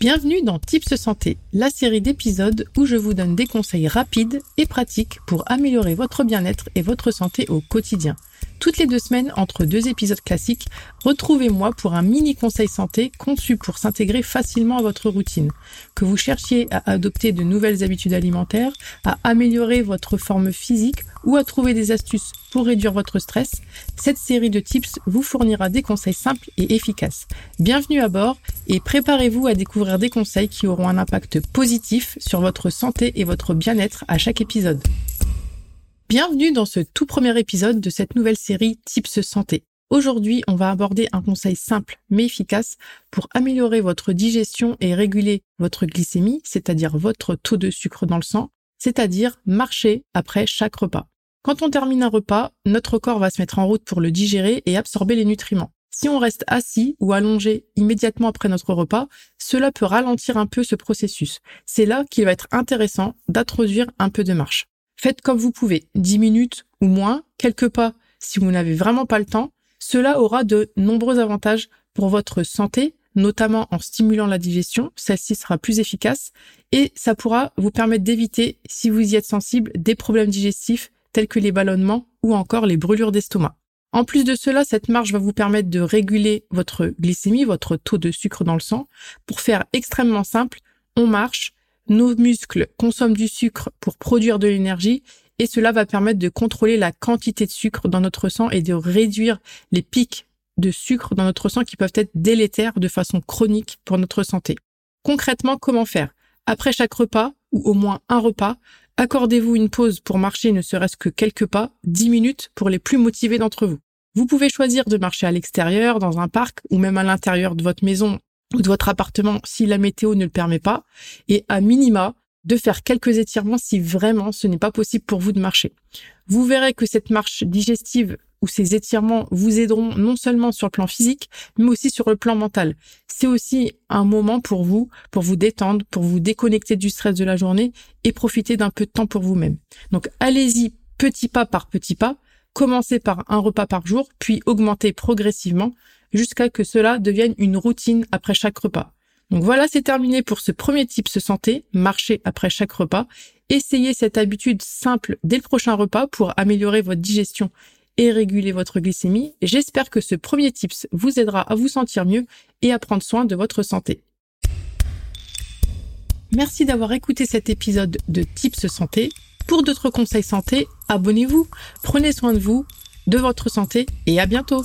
Bienvenue dans Tips Santé, la série d'épisodes où je vous donne des conseils rapides et pratiques pour améliorer votre bien-être et votre santé au quotidien. Toutes les deux semaines, entre deux épisodes classiques, retrouvez-moi pour un mini conseil santé conçu pour s'intégrer facilement à votre routine. Que vous cherchiez à adopter de nouvelles habitudes alimentaires, à améliorer votre forme physique ou à trouver des astuces pour réduire votre stress, cette série de tips vous fournira des conseils simples et efficaces. Bienvenue à bord et préparez-vous à découvrir des conseils qui auront un impact positif sur votre santé et votre bien-être à chaque épisode. Bienvenue dans ce tout premier épisode de cette nouvelle série Tips Santé. Aujourd'hui, on va aborder un conseil simple mais efficace pour améliorer votre digestion et réguler votre glycémie, c'est-à-dire votre taux de sucre dans le sang, c'est-à-dire marcher après chaque repas. Quand on termine un repas, notre corps va se mettre en route pour le digérer et absorber les nutriments. Si on reste assis ou allongé immédiatement après notre repas, cela peut ralentir un peu ce processus. C'est là qu'il va être intéressant d'introduire un peu de marche. Faites comme vous pouvez, 10 minutes ou moins, quelques pas si vous n'avez vraiment pas le temps. Cela aura de nombreux avantages pour votre santé, notamment en stimulant la digestion, celle-ci sera plus efficace et ça pourra vous permettre d'éviter, si vous y êtes sensible, des problèmes digestifs tels que les ballonnements ou encore les brûlures d'estomac. En plus de cela, cette marche va vous permettre de réguler votre glycémie, votre taux de sucre dans le sang. Pour faire extrêmement simple, on marche, nos muscles consomment du sucre pour produire de l'énergie et cela va permettre de contrôler la quantité de sucre dans notre sang et de réduire les pics de sucre dans notre sang qui peuvent être délétères de façon chronique pour notre santé. Concrètement, comment faire? Après chaque repas, ou au moins un repas, accordez-vous une pause pour marcher ne serait-ce que quelques pas, 10 minutes pour les plus motivés d'entre vous. Vous pouvez choisir de marcher à l'extérieur, dans un parc ou même à l'intérieur de votre maison ou de votre appartement si la météo ne le permet pas, et à minima de faire quelques étirements si vraiment ce n'est pas possible pour vous de marcher. Vous verrez que cette marche digestive ou ces étirements vous aideront non seulement sur le plan physique, mais aussi sur le plan mental. C'est aussi un moment pour vous, pour vous détendre, pour vous déconnecter du stress de la journée et profiter d'un peu de temps pour vous-même. Donc allez-y petit pas par petit pas, commencez par un repas par jour, puis augmentez progressivement jusqu'à que cela devienne une routine après chaque repas. Donc voilà, c'est terminé pour ce premier type santé, marcher après chaque repas. Essayez cette habitude simple dès le prochain repas pour améliorer votre digestion et réguler votre glycémie. J'espère que ce premier tips vous aidera à vous sentir mieux et à prendre soin de votre santé. Merci d'avoir écouté cet épisode de Tips Santé. Pour d'autres conseils santé, abonnez-vous, prenez soin de vous, de votre santé et à bientôt